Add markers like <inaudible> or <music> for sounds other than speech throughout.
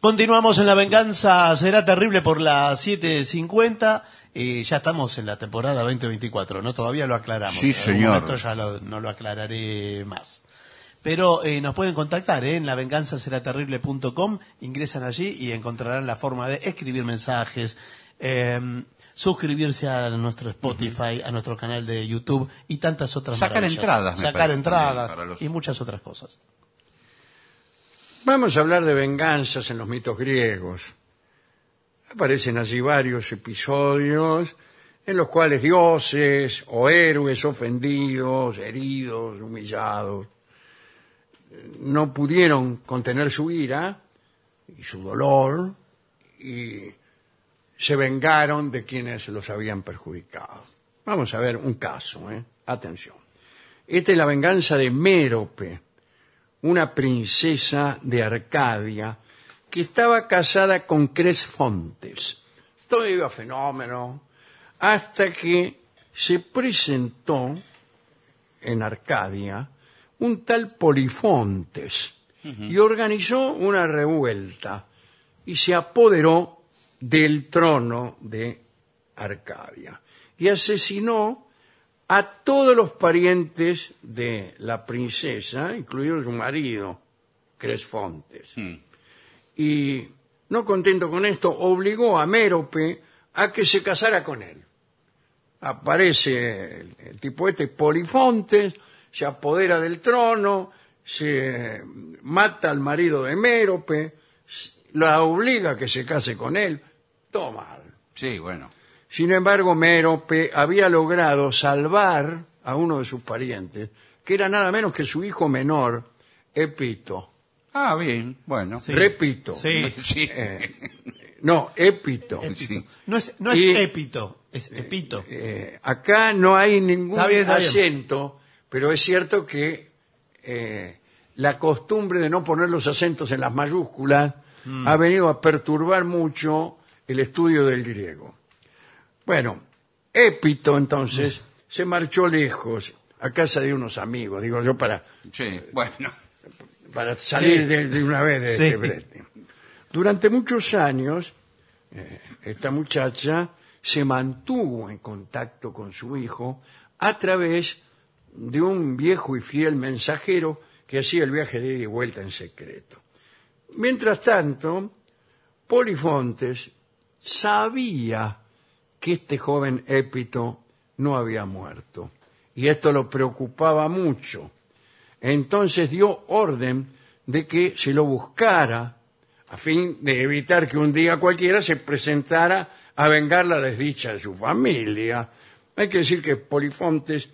Continuamos en La Venganza Será Terrible por las 7.50. Eh, ya estamos en la temporada 2024, ¿no? Todavía lo aclaramos. Sí, En señor. momento ya lo- no lo aclararé más. Pero eh, nos pueden contactar ¿eh? en lavenganzaseraterrible.com, ingresan allí y encontrarán la forma de escribir mensajes, eh, suscribirse a nuestro Spotify, a nuestro canal de YouTube y tantas otras Sacar entradas, me Sacar parece, entradas y muchas otras cosas. Vamos a hablar de venganzas en los mitos griegos. Aparecen allí varios episodios en los cuales dioses o héroes ofendidos, heridos, humillados, no pudieron contener su ira y su dolor y se vengaron de quienes los habían perjudicado. Vamos a ver un caso, ¿eh? Atención. Esta es la venganza de Mérope, una princesa de Arcadia que estaba casada con Cresfontes. Todo iba fenómeno hasta que se presentó en Arcadia un tal Polifontes y organizó una revuelta y se apoderó del trono de Arcadia y asesinó a todos los parientes de la princesa, incluido su marido, Cresfontes. Y no contento con esto, obligó a Mérope a que se casara con él. Aparece el, el tipo este, Polifontes, se apodera del trono, se mata al marido de Mérope, la obliga a que se case con él. Todo mal. Sí, bueno. Sin embargo, Mérope había logrado salvar a uno de sus parientes, que era nada menos que su hijo menor, Epito. Ah, bien, bueno. Sí. Repito. Sí. <laughs> Sí. Eh, no, Épito. <laughs> Sí. No es, no es Y- épito, es epito. Eh, acá no hay ningún Está bien, está bien. acento, pero es cierto que eh, la costumbre de no poner los acentos en las mayúsculas Mm. ha venido a perturbar mucho el estudio del griego. Bueno, Épito entonces se marchó lejos a casa de unos amigos, digo yo, para, Sí, bueno. para salir Sí. de, de una vez de Sí. este brete. Durante muchos años, eh, esta muchacha se mantuvo en contacto con su hijo a través de un viejo y fiel mensajero que hacía el viaje de ida y vuelta en secreto. Mientras tanto, Polifontes sabía que este joven Épito no había muerto y esto lo preocupaba mucho. Entonces dio orden de que se lo buscara a fin de evitar que un día cualquiera se presentara a vengar la desdicha de su familia. Hay que decir que Polifontes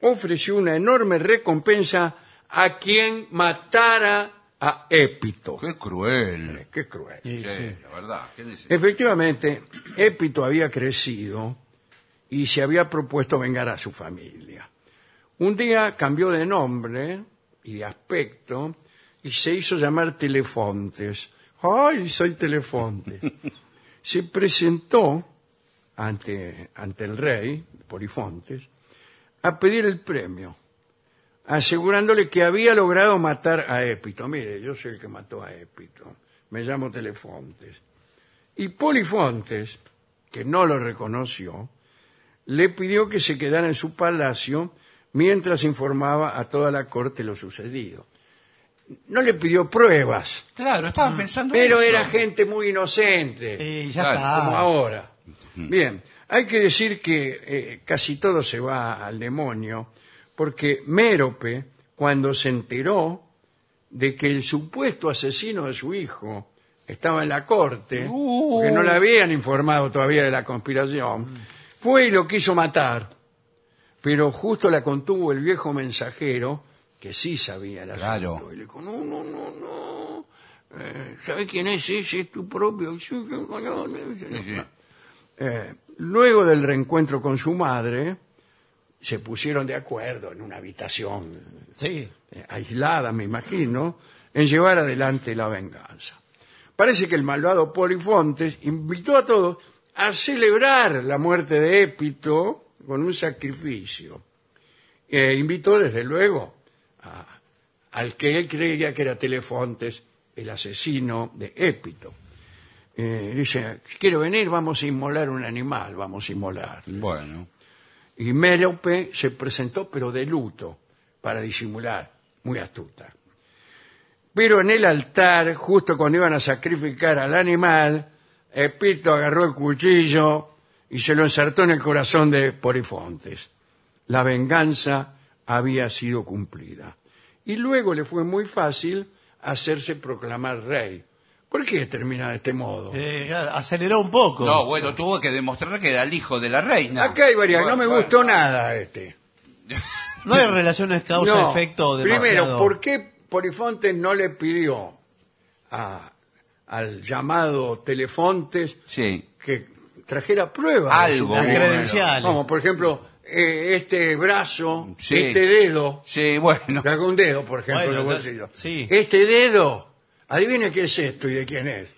ofreció una enorme recompensa a quien matara a Épito. Qué cruel. Qué cruel. Sí, la verdad. ¿Qué dice? Efectivamente, Épito había crecido y se había propuesto vengar a su familia. Un día cambió de nombre y de aspecto y se hizo llamar Telefontes. ¡Ay, soy Telefontes! <laughs> se presentó ante, ante el rey, Polifontes, a pedir el premio, asegurándole que había logrado matar a Épito. Mire, yo soy el que mató a Épito. Me llamo Telefontes. Y Polifontes, que no lo reconoció, le pidió que se quedara en su palacio mientras informaba a toda la corte lo sucedido. No le pidió pruebas, Claro, estaba pensando pero eso. era gente muy inocente Eh, ya Claro, como está. ahora. Bien, hay que decir que eh, casi todo se va al demonio, porque Mérope, cuando se enteró de que el supuesto asesino de su hijo estaba en la corte, Uh. que no le habían informado todavía de la conspiración, fue y lo quiso matar. Pero justo la contuvo el viejo mensajero, que sí sabía el Claro. asunto, y le dijo, no, no, no, no, eh, ¿sabes quién es ese? Es tu propio... Sí, sí. Eh, luego del reencuentro con su madre, se pusieron de acuerdo en una habitación Sí. eh, aislada, me imagino, en llevar adelante la venganza. Parece que el malvado Polifontes invitó a todos a celebrar la muerte de Épito con un sacrificio. Eh, invitó, desde luego, a- al que él creía que era Telefontes el asesino de Épito. Eh, dice, quiero venir, vamos a inmolar un animal, vamos a inmolar. Bueno. Y Mérope se presentó, pero de luto, para disimular, muy astuta. Pero en el altar, justo cuando iban a sacrificar al animal, Epito agarró el cuchillo y se lo ensartó en el corazón de Polifontes. La venganza había sido cumplida. Y luego le fue muy fácil hacerse proclamar rey. ¿Por qué termina de este modo? Eh, aceleró un poco. No, bueno, tuvo que demostrar que era el hijo de la reina. Acá hay varias, no me bueno. gustó nada este. No hay relaciones No, causa-efecto demasiado. Primero, ¿por qué Polifontes no le pidió a- al llamado Telefontes Sí. que trajera pruebas? de su Algo, Las vida? bueno. credenciales. Como, por ejemplo, eh, este brazo, Sí. este dedo, Sí, bueno. un dedo, por ejemplo, Bueno, en el entonces, bolsillo. sí. Este dedo, adivine qué es esto y de quién es.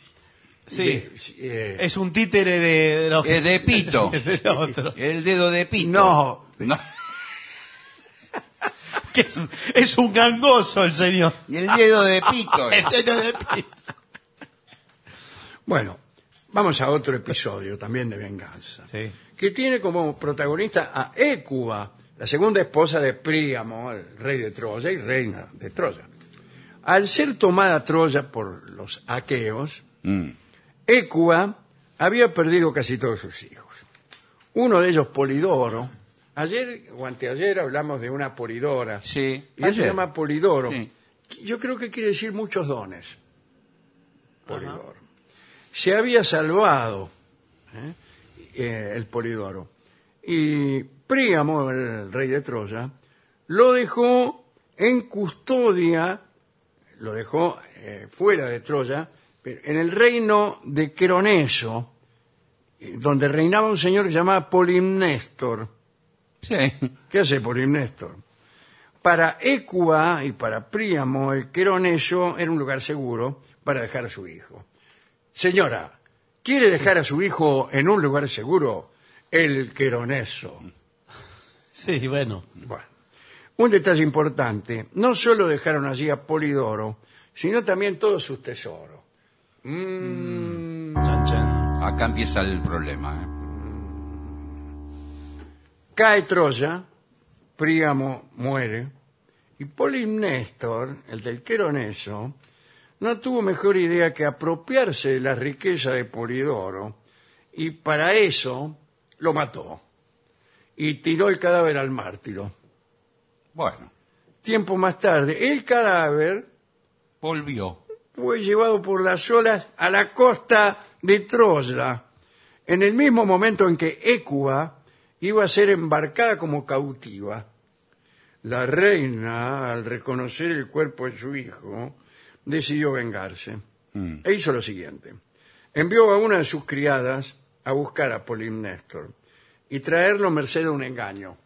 Sí. De- eh, Es un títere de, de los- Es de pito. <laughs> de otro. <laughs> El dedo de pito. no, No. <laughs> Que es, es un gangoso el señor. Y el dedo de pito. El dedo de pito. bueno, vamos a otro episodio también de venganza. Sí. que tiene como protagonista a Écuba, la segunda esposa de Príamo, el rey de Troya y reina de Troya. Al ser tomada Troya por los aqueos, Mm. Écuba había perdido casi todos sus hijos. Uno de ellos, Polidoro. Ayer o anteayer hablamos de una Polidora. Sí, Y él se ayer. llama Polidoro. Sí. Yo creo que quiere decir muchos dones. Polidoro. Se había salvado ¿eh? Eh, el Polidoro. Y Príamo, el rey de Troya, lo dejó en custodia, lo dejó eh, fuera de Troya, pero en el reino de Queroneso, eh, donde reinaba un señor que se llamaba Polimnéstor. Sí. ¿Qué hace Polimnéstor? Para Écuba y para Príamo, el Queroneso era un lugar seguro para dejar a su hijo. Señora, ¿quiere dejar a su hijo en un lugar seguro? El Queroneso. Sí, bueno. Bueno, un detalle importante, no solo dejaron allí a Polidoro, sino también todos sus tesoros. Mm, Chan, chan. Acá empieza el problema. ¿eh? cae Troya, Príamo muere, y Polimnéstor, el del Queroneso, no tuvo mejor idea que apropiarse de la riqueza de Polidoro, y para eso lo mató, y tiró el cadáver al mártiro. Bueno, Tiempo más tarde, el cadáver volvió. fue llevado por las olas a la costa de Troya, en el mismo momento en que Écuba iba a ser embarcada como cautiva. La reina, al reconocer el cuerpo de su hijo, decidió vengarse. Mm. E hizo lo siguiente. Envió a una de sus criadas a buscar a Polimnéstor y traerlo merced a un engaño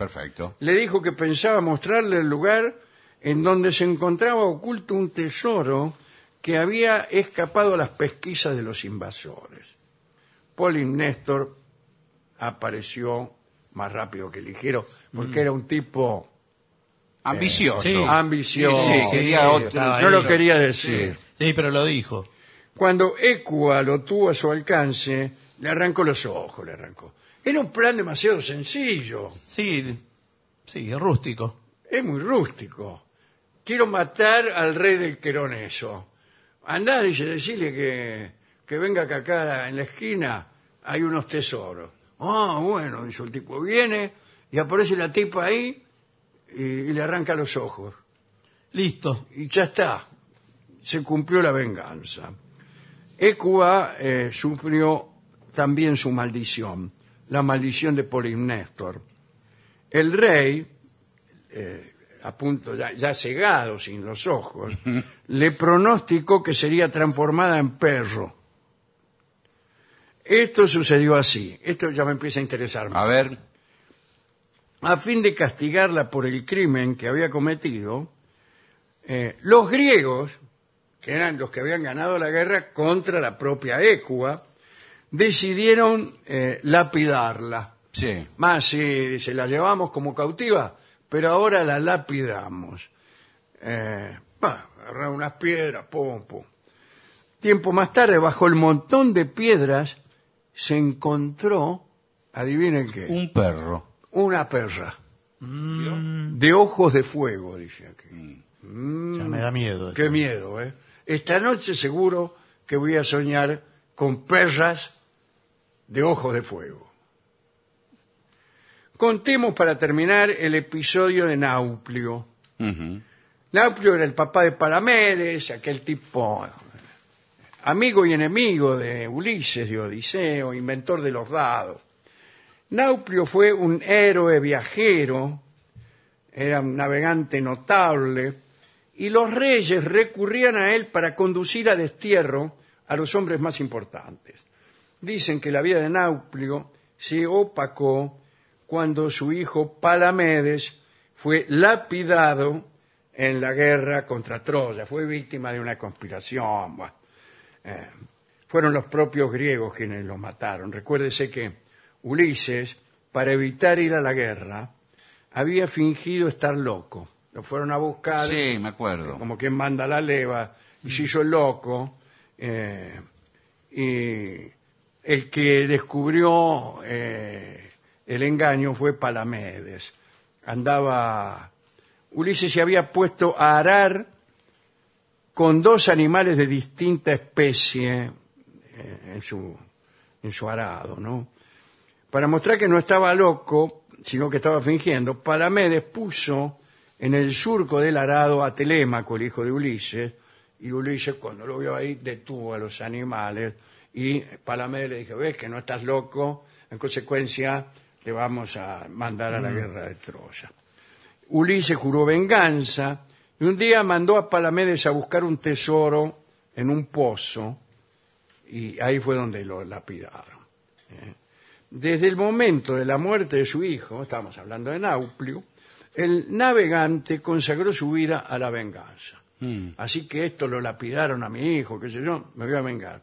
Perfecto. le dijo que pensaba mostrarle el lugar en donde se encontraba oculto un tesoro que había escapado a las pesquisas de los invasores. Polimnéstor apareció más rápido que ligero porque era un tipo Ambicioso. Sí. ambicioso. Sí, quería otro- estaba no ahí. lo quería decir. Sí, pero lo dijo. Cuando Écua lo tuvo a su alcance, le arrancó los ojos, le arrancó. Era un plan demasiado sencillo. Sí, sí, rústico. Es muy rústico. Quiero matar al rey del Queroneso. Andá, dice, decirle que, que venga que acá en la esquina hay unos tesoros. Ah, bueno, dice el tipo. Viene y aparece la tipa ahí y, y le arranca los ojos. Listo. Y ya está. Se cumplió la venganza. Écua eh, sufrió también su maldición, la maldición de Polimnéstor. El rey, eh, a punto, ya, ya cegado, sin los ojos, <laughs> le pronosticó que sería transformada en perro. Esto sucedió así. Esto ya me empieza a interesar más A ver. a fin de castigarla por el crimen que había cometido, eh, los griegos, que eran los que habían ganado la guerra contra la propia Écua, decidieron eh, lapidarla. Sí. Más si se la llevamos como cautiva, pero ahora la lapidamos. Eh, Bah, agarraron unas piedras, pum, pum. Tiempo más tarde, bajo el montón de piedras, se encontró, adivinen qué, Un perro. una perra. De ojos de fuego, dice aquí. Ya me da miedo. Qué miedo, ¿eh? Esta noche seguro que voy a soñar con perras de ojos de fuego. Contemos para terminar el episodio de Nauplio. Ujú. Nauplio era el papá de Palamedes, aquel tipo amigo y enemigo de Ulises, de Odiseo, inventor de los dados. Nauplio fue un héroe viajero, era un navegante notable, y los reyes recurrían a él para conducir a destierro a los hombres más importantes. Dicen que la vida de Nauplio se opacó cuando su hijo Palamedes fue lapidado en la guerra contra Troya, fue víctima de una conspiración. bueno. Eh, fueron los propios griegos quienes lo mataron. Recuérdese que Ulises, para evitar ir a la guerra, había fingido estar loco. Lo fueron a buscar Sí, me acuerdo. como quien manda la leva, y se hizo el loco. eh, y el que descubrió eh, el engaño fue Palamedes. Andaba. Ulises se había puesto a arar con dos animales de distinta especie eh, en, su, en su arado, ¿no? Para mostrar que no estaba loco, sino que estaba fingiendo, Palamedes puso en el surco del arado a Telémaco, el hijo de Ulises, y Ulises cuando lo vio ahí detuvo a los animales y Palamedes le dijo, ves que no estás loco, en consecuencia te vamos a mandar a la guerra de Troya. Ulises juró venganza y un día mandó a Palamedes a buscar un tesoro en un pozo y ahí fue donde lo lapidaron. ¿eh? Desde el momento de la muerte de su hijo, estamos hablando de Nauplio, el navegante consagró su vida a la venganza. Así que esto lo lapidaron a mi hijo, qué sé yo, me voy a vengar.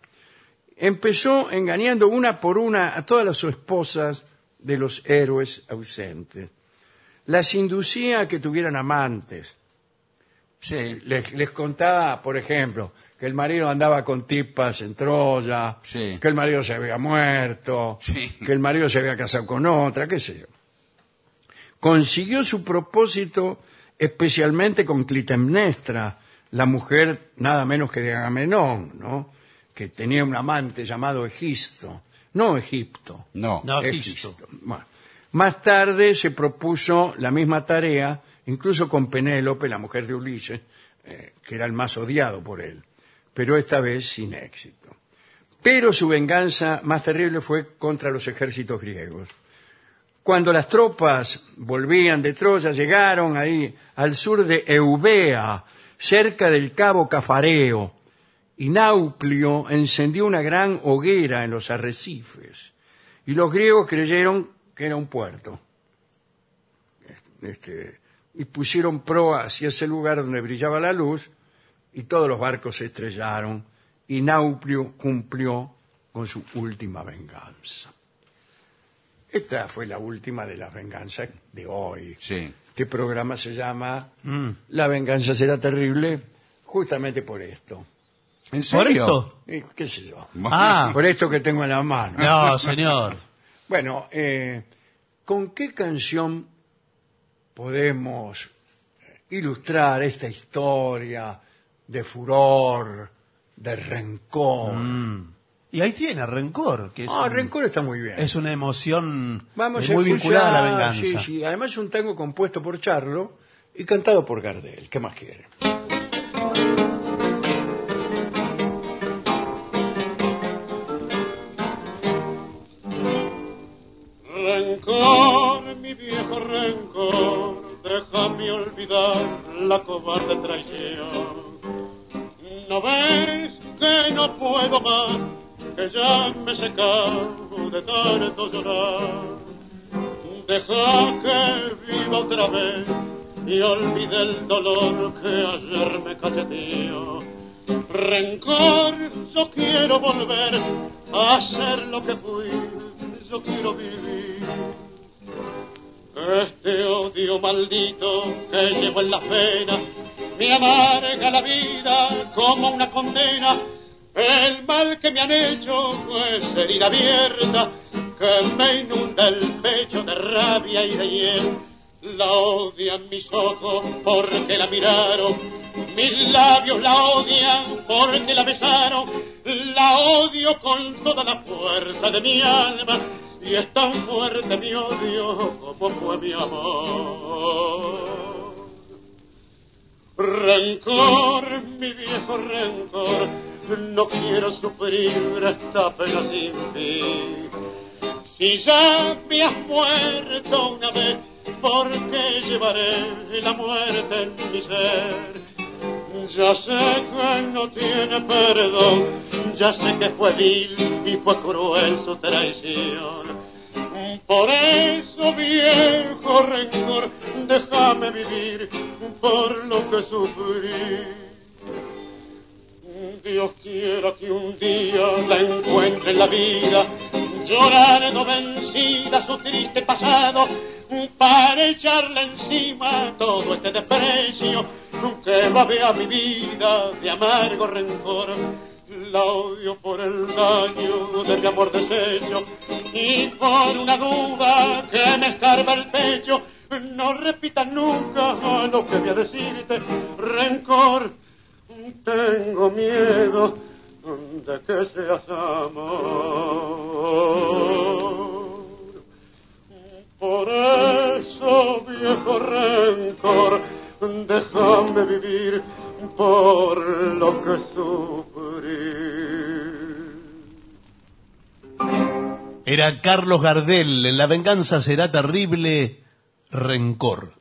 Empezó engañando una por una a todas las esposas de los héroes ausentes. Las inducía a que tuvieran amantes. Sí. Les, les contaba, por ejemplo, que el marido andaba con tipas en Troya, Sí. que el marido se había muerto, Sí. que el marido se había casado con otra, qué sé yo. Consiguió su propósito especialmente con Clitemnestra, la mujer nada menos que de Agamenón, ¿no? Que tenía un amante llamado Egisto, no Egipto. No. No, Egisto. Bueno, más tarde se propuso la misma tarea, incluso con Penélope, la mujer de Ulises, eh, que era el más odiado por él, pero esta vez sin éxito. Pero su venganza más terrible fue contra los ejércitos griegos. Cuando las tropas volvían de Troya, llegaron ahí al sur de Eubea, cerca del cabo Cafareo, y Nauplio encendió una gran hoguera en los arrecifes, y los griegos creyeron que era un puerto. Este, y pusieron proa hacia ese lugar donde brillaba la luz, y todos los barcos se estrellaron, y Nauplio cumplió con su última venganza. Esta fue la última de las venganzas de hoy. Sí. Este programa se llama La venganza será terrible justamente por esto. ¿En ¿Por serio? esto? ¿Qué sé yo? Ah, <laughs> Por esto que tengo en la mano. no, señor. <laughs> Bueno, eh, ¿con qué canción podemos ilustrar esta historia de furor, de rencor? Y ahí tiene rencor, que es, Ah, un- rencor está muy bien. es una emoción Vamos eh, a muy vinculada a la venganza. Sí, sí, además es un tango compuesto por Charlo y cantado por Gardel. ¿Qué más quiere? A ser lo que fui, yo quiero vivir. Este odio maldito que llevo en las venas me amarga la vida como una condena. El mal que me han hecho es herida abierta que me inunda el pecho de rabia y de hiel. La odian mis ojos porque la miraron, mis labios la odian porque la besaron, la odio con toda la fuerza de mi alma y es tan fuerte mi odio como fue mi amor. Rencor, mi viejo rencor, no quiero sufrir esta pena sin fin. Si ya me has muerto una vez, ¿por qué llevaré la muerte en mi ser? Ya sé que no tiene perdón, ya sé que fue vil y fue cruel su traición. Por eso, viejo rencor, déjame vivir por lo que sufrí. Dios quiera que un día la encuentre en la vida, llorando vencida su triste pasado, para echarle encima todo este desprecio que babea mi vida de amargo rencor. La odio por el daño de mi amor deshecho y por una duda que me escarba el pecho. No repitas nunca lo que voy a decirte, rencor. Tengo miedo de que seas amor. Por eso, viejo rencor, déjame vivir por lo que sufrí. Era Carlos Gardel, La venganza será terrible, rencor.